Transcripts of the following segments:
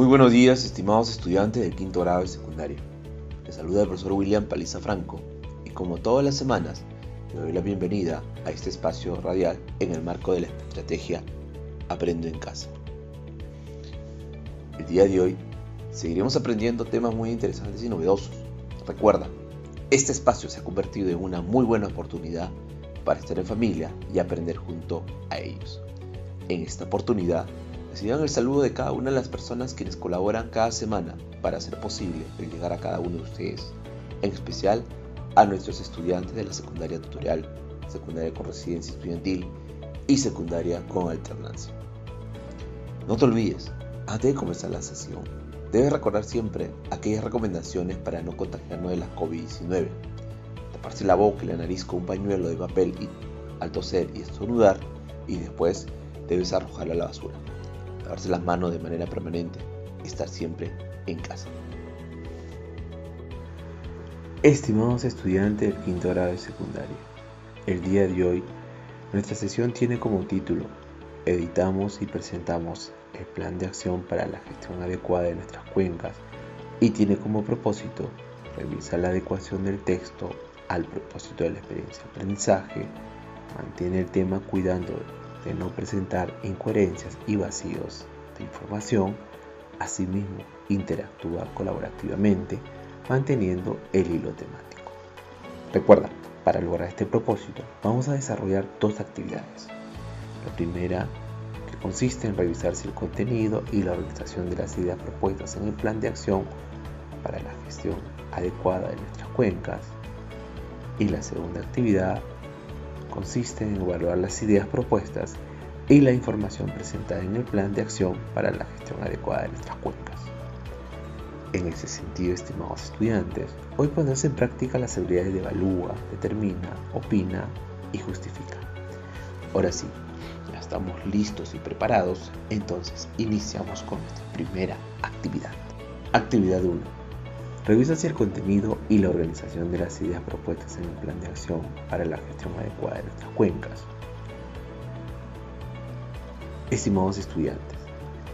Muy buenos días, estimados estudiantes del quinto grado de secundaria. Les saluda el profesor William Paliza Franco y como todas las semanas, le doy la bienvenida a este espacio radial en el marco de la estrategia Aprendo en casa. El día de hoy seguiremos aprendiendo temas muy interesantes y novedosos. Recuerda, este espacio se ha convertido en una muy buena oportunidad para estar en familia y aprender junto a ellos. En esta oportunidad Reciban el saludo de cada una de las personas quienes colaboran cada semana para hacer posible el llegar a cada uno de ustedes, en especial a nuestros estudiantes de la secundaria tutorial, secundaria con residencia estudiantil y secundaria con alternancia. No te olvides, antes de comenzar la sesión, debes recordar siempre aquellas recomendaciones para no contagiarnos de la COVID-19. Taparse la boca y la nariz con un pañuelo de papel al toser y estornudar, y después debes arrojarlo a la basura lavarse las manos de manera permanente, estar siempre en casa. Estimados estudiantes del quinto grado de secundaria, el día de hoy nuestra sesión tiene como título Editamos y presentamos el plan de acción para la gestión adecuada de nuestras cuencas y tiene como propósito revisar la adecuación del texto al propósito de la experiencia de aprendizaje, mantiene el tema cuidando de no presentar incoherencias y vacíos de información, asimismo interactúa colaborativamente manteniendo el hilo temático. Recuerda, para lograr este propósito vamos a desarrollar dos actividades. La primera, que consiste en revisar si el contenido y la organización de las ideas propuestas en el plan de acción para la gestión adecuada de nuestras cuencas. Y la segunda actividad consiste en evaluar las ideas propuestas y la información presentada en el plan de acción para la gestión adecuada de nuestras cuencas. En ese sentido, estimados estudiantes, hoy ponemos en práctica las habilidades de evalúa, determina, opina y justifica. Ahora sí, ya estamos listos y preparados, entonces iniciamos con nuestra primera actividad. Actividad 1 Revisa si el contenido y la organización de las ideas propuestas en el plan de acción para la gestión adecuada de nuestras cuencas. Estimados estudiantes,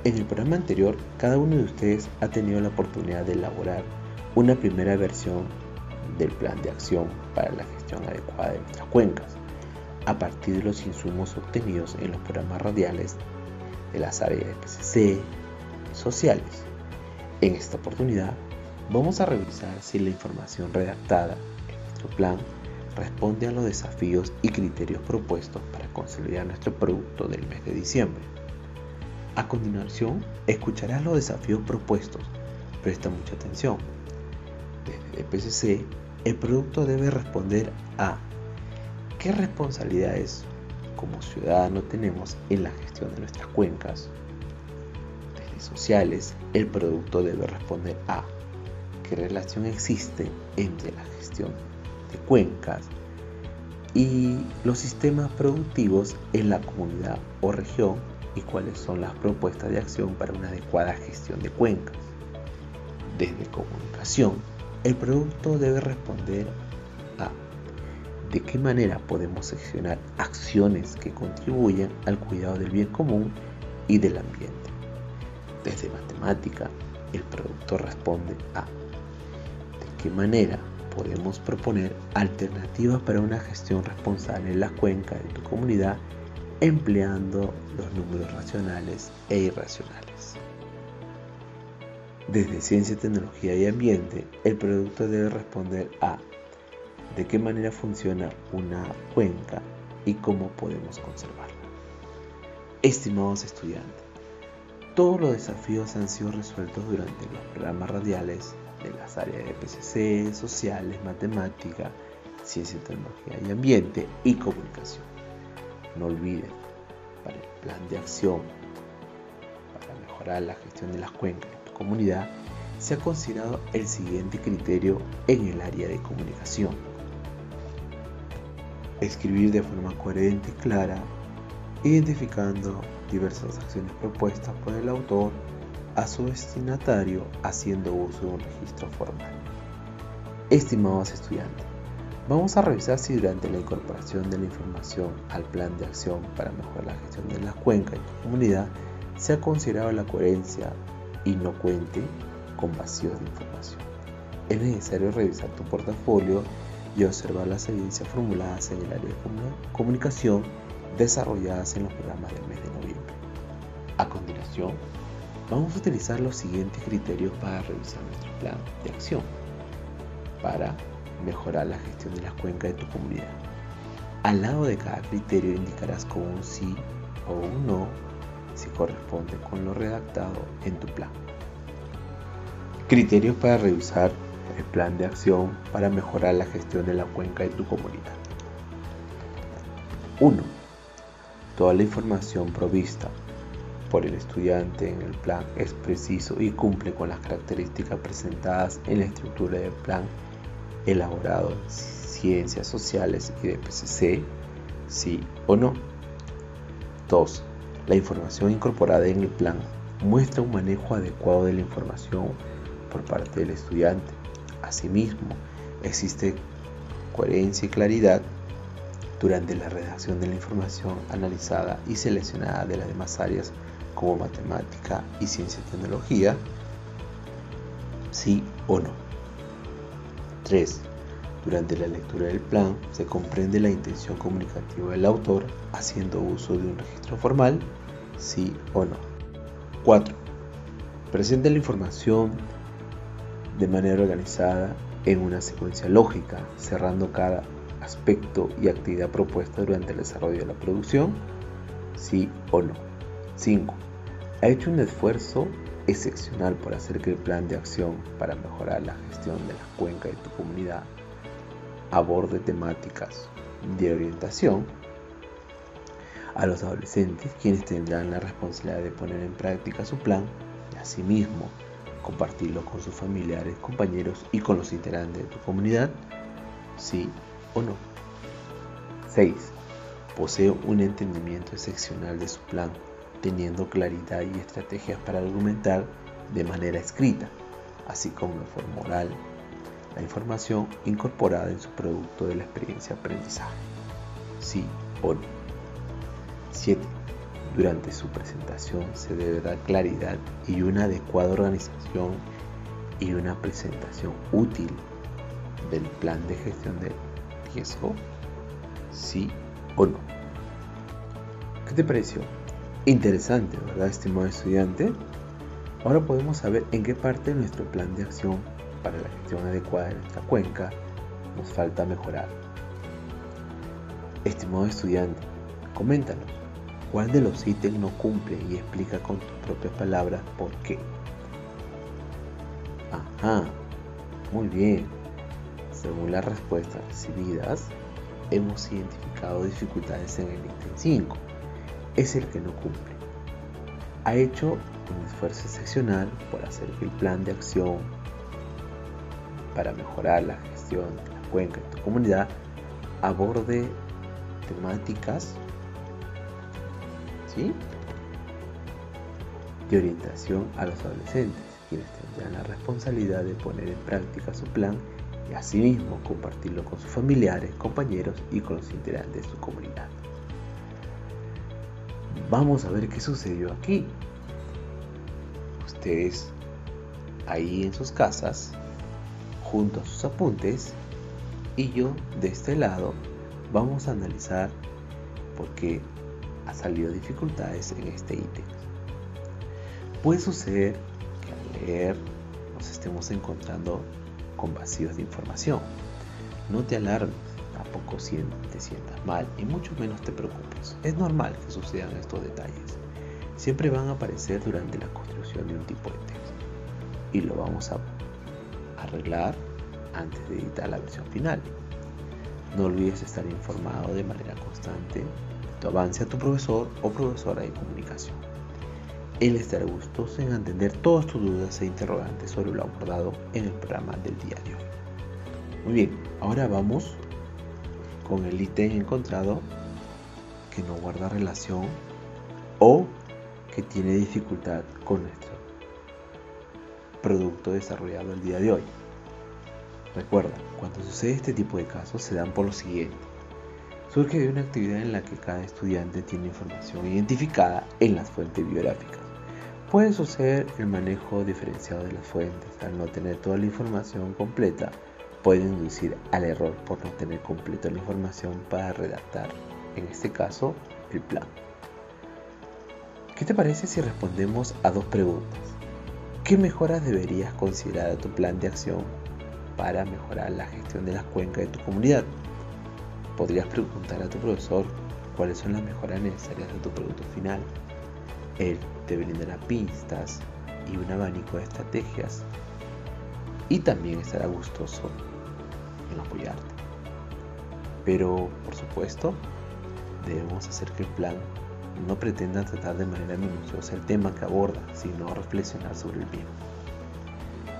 en el programa anterior cada uno de ustedes ha tenido la oportunidad de elaborar una primera versión del plan de acción para la gestión adecuada de nuestras cuencas, a partir de los insumos obtenidos en los programas radiales de las áreas PCC sociales. En esta oportunidad Vamos a revisar si la información redactada en nuestro plan responde a los desafíos y criterios propuestos para consolidar nuestro producto del mes de diciembre. A continuación, escucharás los desafíos propuestos. Presta mucha atención. Desde PCC, el producto debe responder a qué responsabilidades como ciudadano tenemos en la gestión de nuestras cuencas. Desde sociales, el producto debe responder a qué relación existe entre la gestión de cuencas y los sistemas productivos en la comunidad o región y cuáles son las propuestas de acción para una adecuada gestión de cuencas. Desde comunicación, el producto debe responder a de qué manera podemos seccionar acciones que contribuyen al cuidado del bien común y del ambiente. Desde matemática, el producto responde a qué manera podemos proponer alternativas para una gestión responsable en la cuenca de tu comunidad empleando los números racionales e irracionales. Desde ciencia, tecnología y ambiente, el producto debe responder a de qué manera funciona una cuenca y cómo podemos conservarla. Estimados estudiantes, todos los desafíos han sido resueltos durante los programas radiales de las áreas de PCC, sociales, matemática, ciencia, tecnología y ambiente y comunicación. No olviden, para el plan de acción para mejorar la gestión de las cuencas de tu comunidad, se ha considerado el siguiente criterio en el área de comunicación. Escribir de forma coherente y clara, identificando diversas acciones propuestas por el autor a su destinatario haciendo uso de un registro formal. Estimados estudiantes, vamos a revisar si durante la incorporación de la información al plan de acción para mejorar la gestión de la cuenca y tu comunidad se ha considerado la coherencia y no cuente con vacíos de información. Es necesario revisar tu portafolio y observar las evidencias formuladas en el área de comunicación desarrolladas en los programas del mes de noviembre. A continuación, vamos a utilizar los siguientes criterios para revisar nuestro plan de acción para mejorar la gestión de las cuencas de tu comunidad. Al lado de cada criterio indicarás con un sí o un no si corresponde con lo redactado en tu plan. Criterios para revisar el plan de acción para mejorar la gestión de la cuenca de tu comunidad. 1. Toda la información provista por el estudiante en el plan es preciso y cumple con las características presentadas en la estructura del plan elaborado en ciencias sociales y de PCC, sí o no. 2. La información incorporada en el plan muestra un manejo adecuado de la información por parte del estudiante. Asimismo, existe coherencia y claridad durante la redacción de la información analizada y seleccionada de las demás áreas como matemática y ciencia y tecnología, sí o no. 3. Durante la lectura del plan se comprende la intención comunicativa del autor haciendo uso de un registro formal, sí o no. 4. Presenta la información de manera organizada en una secuencia lógica, cerrando cada aspecto y actividad propuesta durante el desarrollo de la producción, sí o no. 5. Ha hecho un esfuerzo excepcional por hacer que el plan de acción para mejorar la gestión de la cuenca de tu comunidad aborde temáticas de orientación a los adolescentes, quienes tendrán la responsabilidad de poner en práctica su plan y asimismo compartirlo con sus familiares, compañeros y con los integrantes de tu comunidad, sí o no. 6. Posee un entendimiento excepcional de su plan, teniendo claridad y estrategias para argumentar de manera escrita, así como de forma oral la información incorporada en su producto de la experiencia aprendizaje. Sí o no. 7. Durante su presentación se debe dar claridad y una adecuada organización y una presentación útil del plan de gestión de riesgo. Sí o no. ¿Qué te pareció? Interesante, ¿verdad, estimado estudiante? Ahora podemos saber en qué parte de nuestro plan de acción para la gestión adecuada de nuestra cuenca nos falta mejorar. Estimado estudiante, coméntanos cuál de los ítems no cumple y explica con tus propias palabras por qué. Ajá, muy bien. Según las respuestas recibidas, hemos identificado dificultades en el ítem 5. Es el que no cumple. Ha hecho un esfuerzo excepcional por hacer que el plan de acción para mejorar la gestión de la cuenca en tu comunidad aborde temáticas de orientación a los adolescentes, quienes tendrán la responsabilidad de poner en práctica su plan y asimismo compartirlo con sus familiares, compañeros y con los integrantes de su comunidad. Vamos a ver qué sucedió aquí. Ustedes ahí en sus casas junto a sus apuntes y yo de este lado vamos a analizar por qué ha salido dificultades en este ítem. Puede suceder que al leer nos estemos encontrando con vacíos de información. No te alarmes, tampoco te sientas mal y mucho menos te preocupes. Es normal que sucedan estos detalles. Siempre van a aparecer durante la construcción de un tipo de texto y lo vamos a arreglar antes de editar la versión final. No olvides estar informado de manera constante de tu avance a tu profesor o profesora de comunicación. Él estará gustoso en atender todas tus dudas e interrogantes sobre lo abordado en el programa del día de hoy. Muy bien, ahora vamos con el ítem encontrado que no guarda relación o que tiene dificultad con nuestro producto desarrollado el día de hoy. Recuerda, cuando sucede este tipo de casos se dan por lo siguiente. Surge de una actividad en la que cada estudiante tiene información identificada en las fuentes biográficas. Puede suceder el manejo diferenciado de las fuentes. Al no tener toda la información completa, puede inducir al error por no tener completa la información para redactar, en este caso, el plan. ¿Qué te parece si respondemos a dos preguntas? ¿Qué mejoras deberías considerar a tu plan de acción para mejorar la gestión de las cuencas de tu comunidad. Podrías preguntar a tu profesor cuáles son las mejoras necesarias de tu producto final. Él te brindará pistas y un abanico de estrategias y también estará gustoso en apoyarte. Pero, por supuesto, debemos hacer que el plan no pretenda tratar de manera minuciosa el tema que aborda, sino reflexionar sobre el mismo.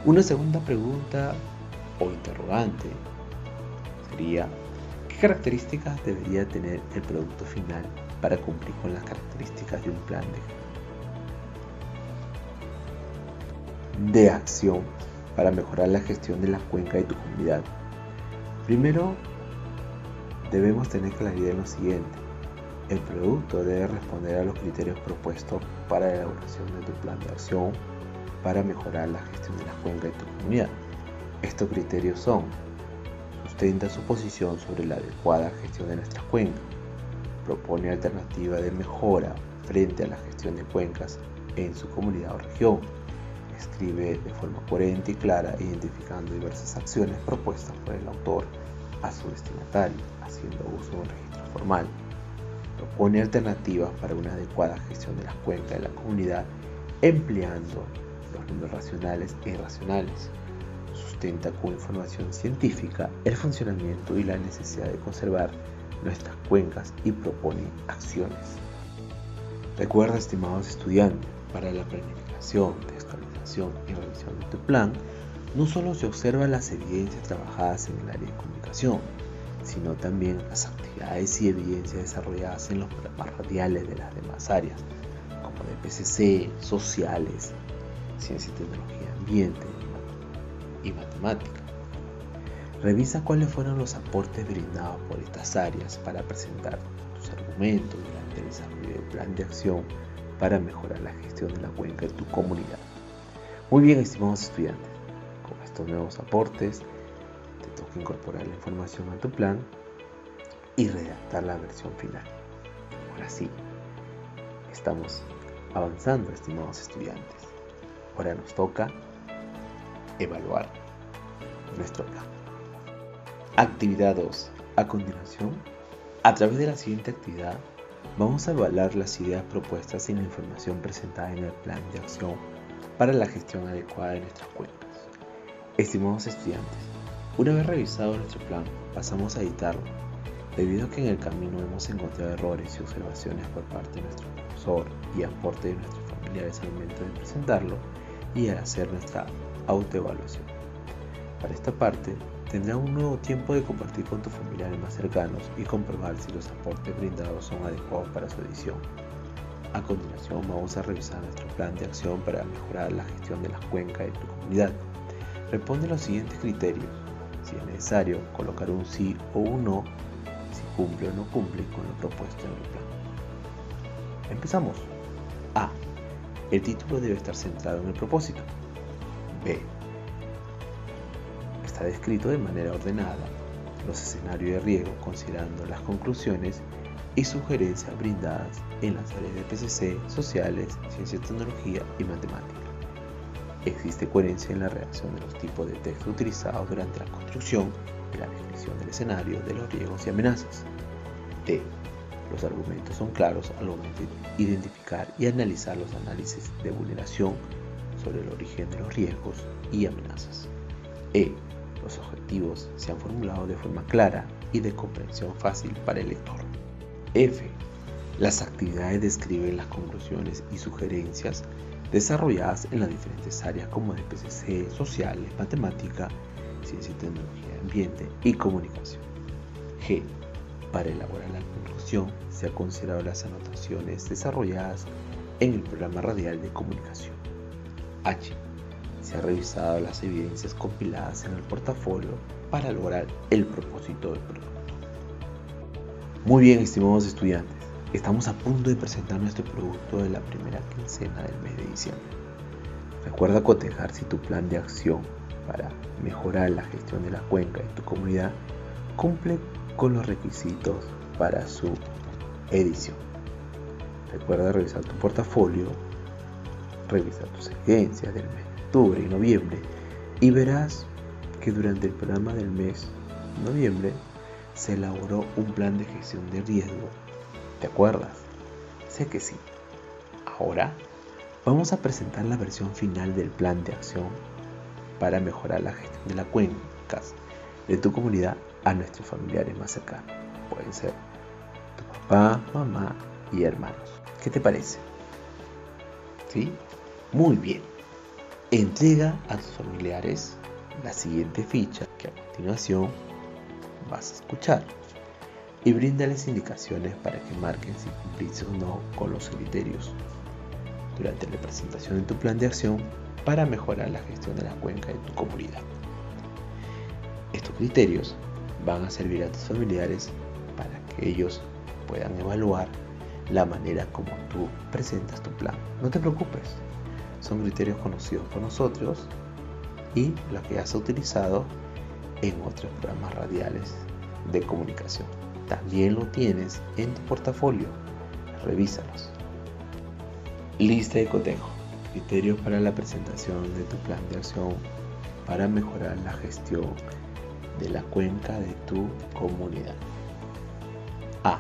Una segunda pregunta o interrogante sería, ¿qué características debería tener el producto final para cumplir con las características de un plan de, de acción para mejorar la gestión de la cuenca de tu comunidad? Primero, debemos tener claridad en lo siguiente. El producto debe responder a los criterios propuestos para la elaboración de tu plan de acción para mejorar la gestión de la cuenca de tu comunidad. Estos criterios son, sustenta su posición sobre la adecuada gestión de nuestras cuencas, propone alternativa de mejora frente a la gestión de cuencas en su comunidad o región, escribe de forma coherente y clara identificando diversas acciones propuestas por el autor a su destinatario, haciendo uso de un registro formal, propone alternativas para una adecuada gestión de las cuencas de la comunidad empleando los números racionales e irracionales, sustenta con información científica el funcionamiento y la necesidad de conservar nuestras cuencas y propone acciones. Recuerda, estimados estudiantes, para la planificación, y revisión de tu plan, no solo se observan las evidencias trabajadas en el área de comunicación, sino también las actividades y evidencias desarrolladas en los programas radiales de las demás áreas, como de PCC, sociales, ciencia y tecnología, ambiente, y matemática. Revisa cuáles fueron los aportes brindados por estas áreas para presentar tus argumentos durante el desarrollo del plan de acción para mejorar la gestión de la cuenca de tu comunidad. Muy bien, estimados estudiantes, con estos nuevos aportes te toca incorporar la información a tu plan y redactar la versión final. Ahora sí, estamos avanzando, estimados estudiantes. Ahora nos toca evaluar nuestro plan. Actividad 2. A continuación, a través de la siguiente actividad, vamos a evaluar las ideas propuestas y la información presentada en el plan de acción para la gestión adecuada de nuestras cuentas. Estimados estudiantes, una vez revisado nuestro plan, pasamos a editarlo, debido a que en el camino hemos encontrado errores y observaciones por parte de nuestro profesor y aporte de nuestros familiares al momento de presentarlo y al hacer nuestra autoevaluación. Para esta parte, tendrás un nuevo tiempo de compartir con tus familiares más cercanos y comprobar si los aportes brindados son adecuados para su edición. A continuación vamos a revisar nuestro plan de acción para mejorar la gestión de las cuencas de tu comunidad. Responde los siguientes criterios. Si es necesario, colocar un sí o un no si cumple o no cumple con lo propuesto en el plan. Empezamos. A. El título debe estar centrado en el propósito. B. Está descrito de manera ordenada los escenarios de riesgo considerando las conclusiones y sugerencias brindadas en las áreas de PCC, sociales, ciencia y tecnología y matemática. Existe coherencia en la redacción de los tipos de texto utilizados durante la construcción y la descripción del escenario de los riesgos y amenazas. D. Los argumentos son claros al momento de identificar y analizar los análisis de vulneración sobre el origen de los riesgos y amenazas. E. Los objetivos se han formulado de forma clara y de comprensión fácil para el lector. F. Las actividades describen las conclusiones y sugerencias desarrolladas en las diferentes áreas como de PCC, sociales, matemática, ciencia y tecnología, ambiente y comunicación. G. Para elaborar la conclusión se han considerado las anotaciones desarrolladas en el programa radial de comunicación. H. Se han revisado las evidencias compiladas en el portafolio para lograr el propósito del producto. Muy bien, estimados estudiantes, estamos a punto de presentar nuestro producto de la primera quincena del mes de diciembre. Recuerda cotejar si tu plan de acción para mejorar la gestión de la cuenca en tu comunidad cumple con los requisitos para su edición. Recuerda revisar tu portafolio, revisar tus evidencias del mes de octubre y noviembre y verás que durante el programa del mes de noviembre se elaboró un plan de gestión de riesgo. ¿Te acuerdas? Sé que sí. Ahora vamos a presentar la versión final del plan de acción para mejorar la gestión de las cuencas de tu comunidad a nuestros familiares más cercanos. Pueden ser tu papá, mamá y hermanos. ¿Qué te parece? ¿Sí? Muy bien. Entrega a tus familiares la siguiente ficha que a continuación vas a escuchar y bríndales indicaciones para que marquen si cumpliste o no con los criterios durante la presentación de tu plan de acción para mejorar la gestión de la cuenca de tu comunidad. Estos criterios van a servir a tus familiares para que ellos puedan evaluar la manera como tú presentas tu plan. No te preocupes, son criterios conocidos por nosotros y los que has utilizado en otros programas radiales de comunicación. También lo tienes en tu portafolio. Revísalos. Lista de cotejo. Criterios para la presentación de tu plan de acción para mejorar la gestión de la cuenca de tu comunidad. A.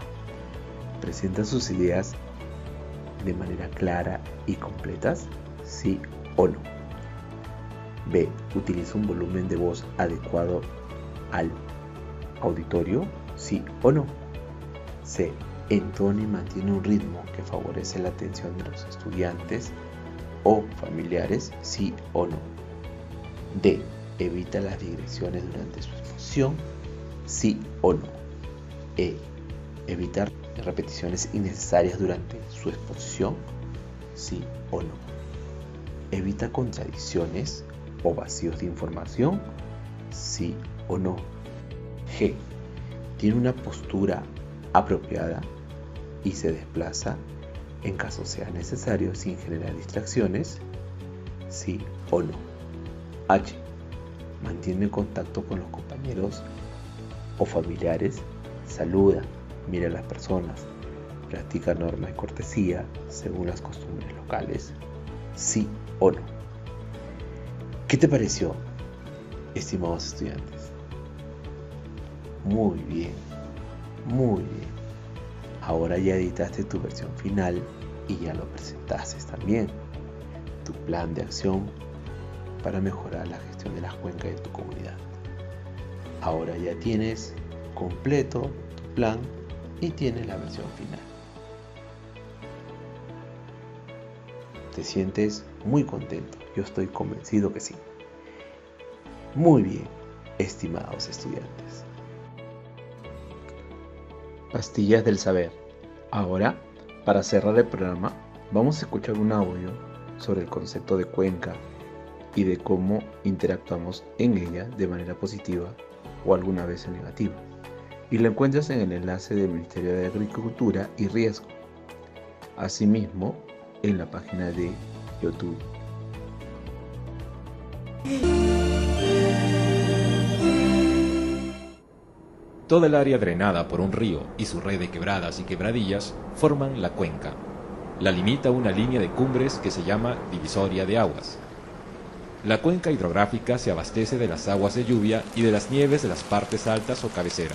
Presenta sus ideas de manera clara y completas, sí o no. B. Utiliza un volumen de voz adecuado al auditorio, sí o no. C. Entona y mantiene un ritmo que favorece la atención de los estudiantes o familiares, sí o no. D. Evita las digresiones durante su exposición, sí o no. E. Evitar repeticiones innecesarias durante su exposición, sí o no. Evita contradicciones o vacíos de información, sí o no. G. Tiene una postura apropiada y se desplaza en caso sea necesario sin generar distracciones, sí o no. H. Mantiene contacto con los compañeros o familiares, saluda, mira a las personas, practica normas de cortesía según las costumbres locales, sí o no. ¿Qué te pareció, estimados estudiantes? Muy bien, muy bien. Ahora ya editaste tu versión final y ya lo presentaste también. Tu plan de acción para mejorar la gestión de las cuencas de tu comunidad. Ahora ya tienes completo tu plan y tienes la versión final. ¿Te sientes muy contento? Yo estoy convencido que sí. Muy bien, estimados estudiantes. Pastillas del saber. Ahora, para cerrar el programa, vamos a escuchar un audio sobre el concepto de cuenca y de cómo interactuamos en ella de manera positiva o alguna vez en negativa. Y lo encuentras en el enlace del Ministerio de Agricultura y Riesgo. Asimismo, en la página de YouTube. Toda el área drenada por un río y su red de quebradas y quebradillas forman la cuenca. La limita una línea de cumbres que se llama divisoria de aguas. La cuenca hidrográfica se abastece de las aguas de lluvia y de las nieves de las partes altas o cabecera.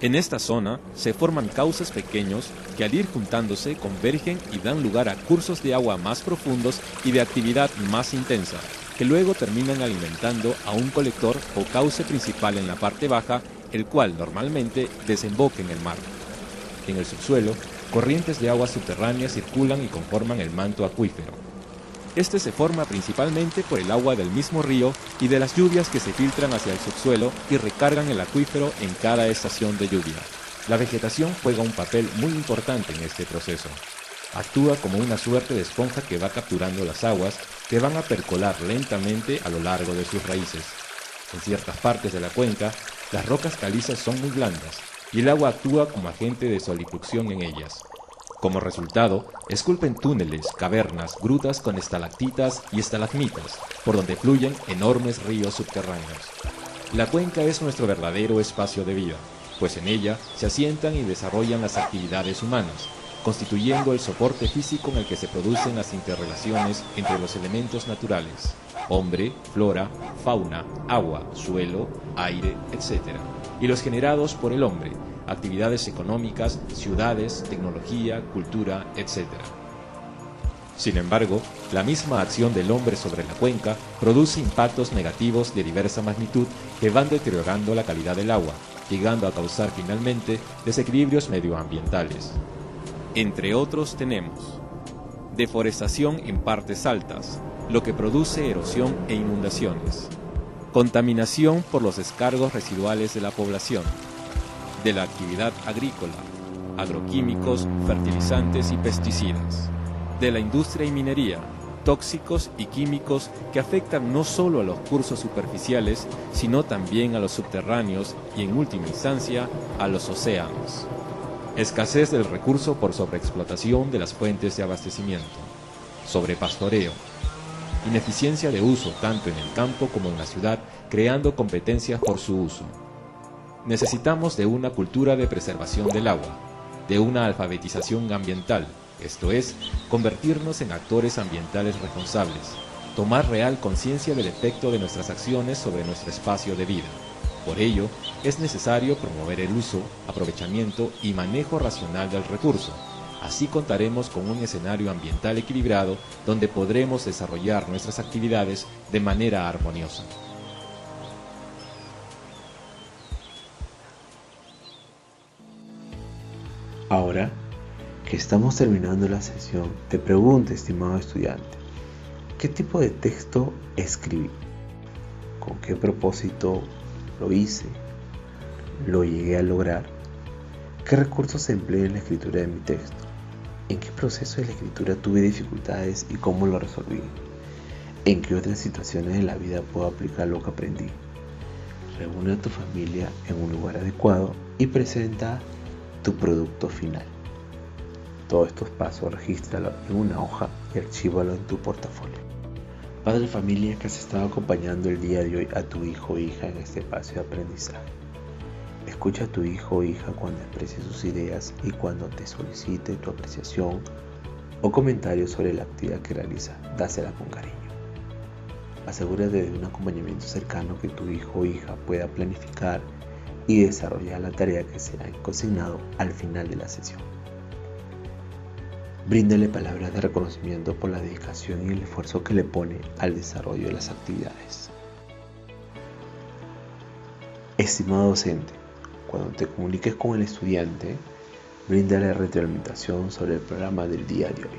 En esta zona se forman cauces pequeños que al ir juntándose convergen y dan lugar a cursos de agua más profundos y de actividad más intensa, que luego terminan alimentando a un colector o cauce principal en la parte baja, el cual normalmente desemboca en el mar. En el subsuelo corrientes de agua subterráneas circulan y conforman el manto acuífero. Este se forma principalmente por el agua del mismo río y de las lluvias que se filtran hacia el subsuelo y recargan el acuífero en cada estación de lluvia. La vegetación juega un papel muy importante en este proceso. Actúa como una suerte de esponja que va capturando las aguas que van a percolar lentamente a lo largo de sus raíces. En ciertas partes de la cuenca, las rocas calizas son muy blandas y el agua actúa como agente de solifucción en ellas. Como resultado, esculpen túneles, cavernas, grutas con estalactitas y estalagmitas, por donde fluyen enormes ríos subterráneos. La cuenca es nuestro verdadero espacio de vida, pues en ella se asientan y desarrollan las actividades humanas, constituyendo el soporte físico en el que se producen las interrelaciones entre los elementos naturales, hombre, flora, fauna, agua, suelo, aire, etc., y los generados por el hombre, actividades económicas, ciudades, tecnología, cultura, etc. Sin embargo, la misma acción del hombre sobre la cuenca produce impactos negativos de diversa magnitud que van deteriorando la calidad del agua, llegando a causar finalmente desequilibrios medioambientales. Entre otros tenemos deforestación en partes altas, lo que produce erosión e inundaciones, contaminación por los descargos residuales de la población, de la actividad agrícola, agroquímicos, fertilizantes y pesticidas, de la industria y minería, tóxicos y químicos que afectan no solo a los cursos superficiales, sino también a los subterráneos y en última instancia a los océanos. Escasez del recurso por sobreexplotación de las fuentes de abastecimiento. Sobrepastoreo. Ineficiencia de uso tanto en el campo como en la ciudad, creando competencias por su uso necesitamos de una cultura de preservación del agua, de una alfabetización ambiental, esto es, convertirnos en actores ambientales responsables, tomar real conciencia del efecto de nuestras acciones sobre nuestro espacio de vida. Por ello, es necesario promover el uso, aprovechamiento y manejo racional del recurso. Así contaremos con un escenario ambiental equilibrado donde podremos desarrollar nuestras actividades de manera armoniosa. Ahora que estamos terminando la sesión, te pregunto, estimado estudiante, ¿qué tipo de texto escribí? ¿Con qué propósito lo hice? ¿Lo llegué a lograr? ¿Qué recursos empleé en la escritura de mi texto? ¿En qué proceso de la escritura tuve dificultades y cómo lo resolví? ¿En qué otras situaciones de la vida puedo aplicar lo que aprendí? Reúne a tu familia en un lugar adecuado y presenta tu producto final. Todos estos pasos regístralo en una hoja y archívalo en tu portafolio. Padre de familia que has estado acompañando el día de hoy a tu hijo o hija en este espacio de aprendizaje. Escucha a tu hijo o hija cuando exprese sus ideas y cuando te solicite tu apreciación o comentario sobre la actividad que realiza, dásela con cariño. Asegúrate de un acompañamiento cercano que tu hijo o hija pueda planificar y desarrollar la tarea que se ha consignado al final de la sesión. Bríndale palabras de reconocimiento por la dedicación y el esfuerzo que le pone al desarrollo de las actividades. Estimado docente, cuando te comuniques con el estudiante, bríndale retroalimentación sobre el programa del día de hoy.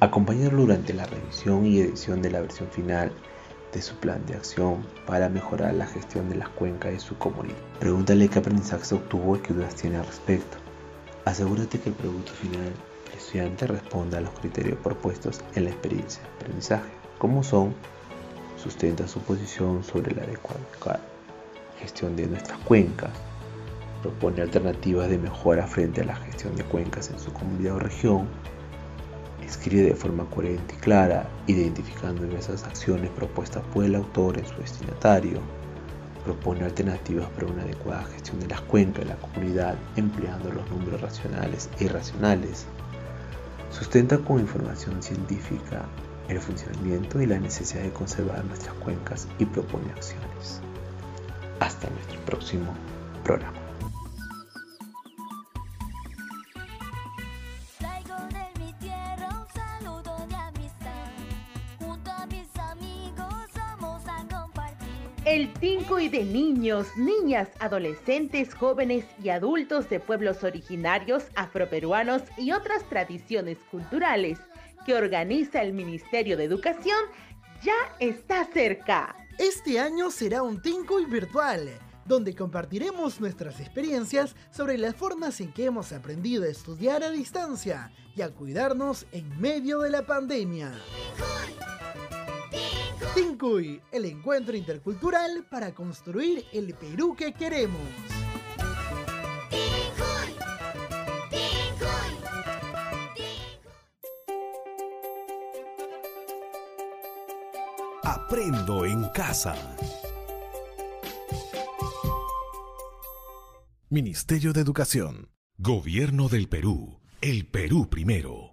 Acompáñalo durante la revisión y edición de la versión final de su plan de acción para mejorar la gestión de las cuencas de su comunidad. Pregúntale qué aprendizaje obtuvo y qué dudas tiene al respecto. Asegúrate que el producto final el estudiante responda a los criterios propuestos en la experiencia de aprendizaje, como son sustenta su posición sobre la adecuada gestión de nuestras cuencas, propone alternativas de mejora frente a la gestión de cuencas en su comunidad o región, Escribe de forma coherente y clara, identificando diversas acciones propuestas por el autor en su destinatario. Propone alternativas para una adecuada gestión de las cuencas de la comunidad empleando los números racionales e irracionales. Sustenta con información científica el funcionamiento y la necesidad de conservar nuestras cuencas y propone acciones. Hasta nuestro próximo programa. Niños, niñas, adolescentes, jóvenes y adultos de pueblos originarios, afroperuanos y otras tradiciones culturales que organiza el Ministerio de Educación ya está cerca. Este año será un Tincuy virtual, donde compartiremos nuestras experiencias sobre las formas en que hemos aprendido a estudiar a distancia y a cuidarnos en medio de la pandemia. El encuentro intercultural para construir el Perú que queremos. Aprendo en casa. Ministerio de Educación. Gobierno del Perú. El Perú primero.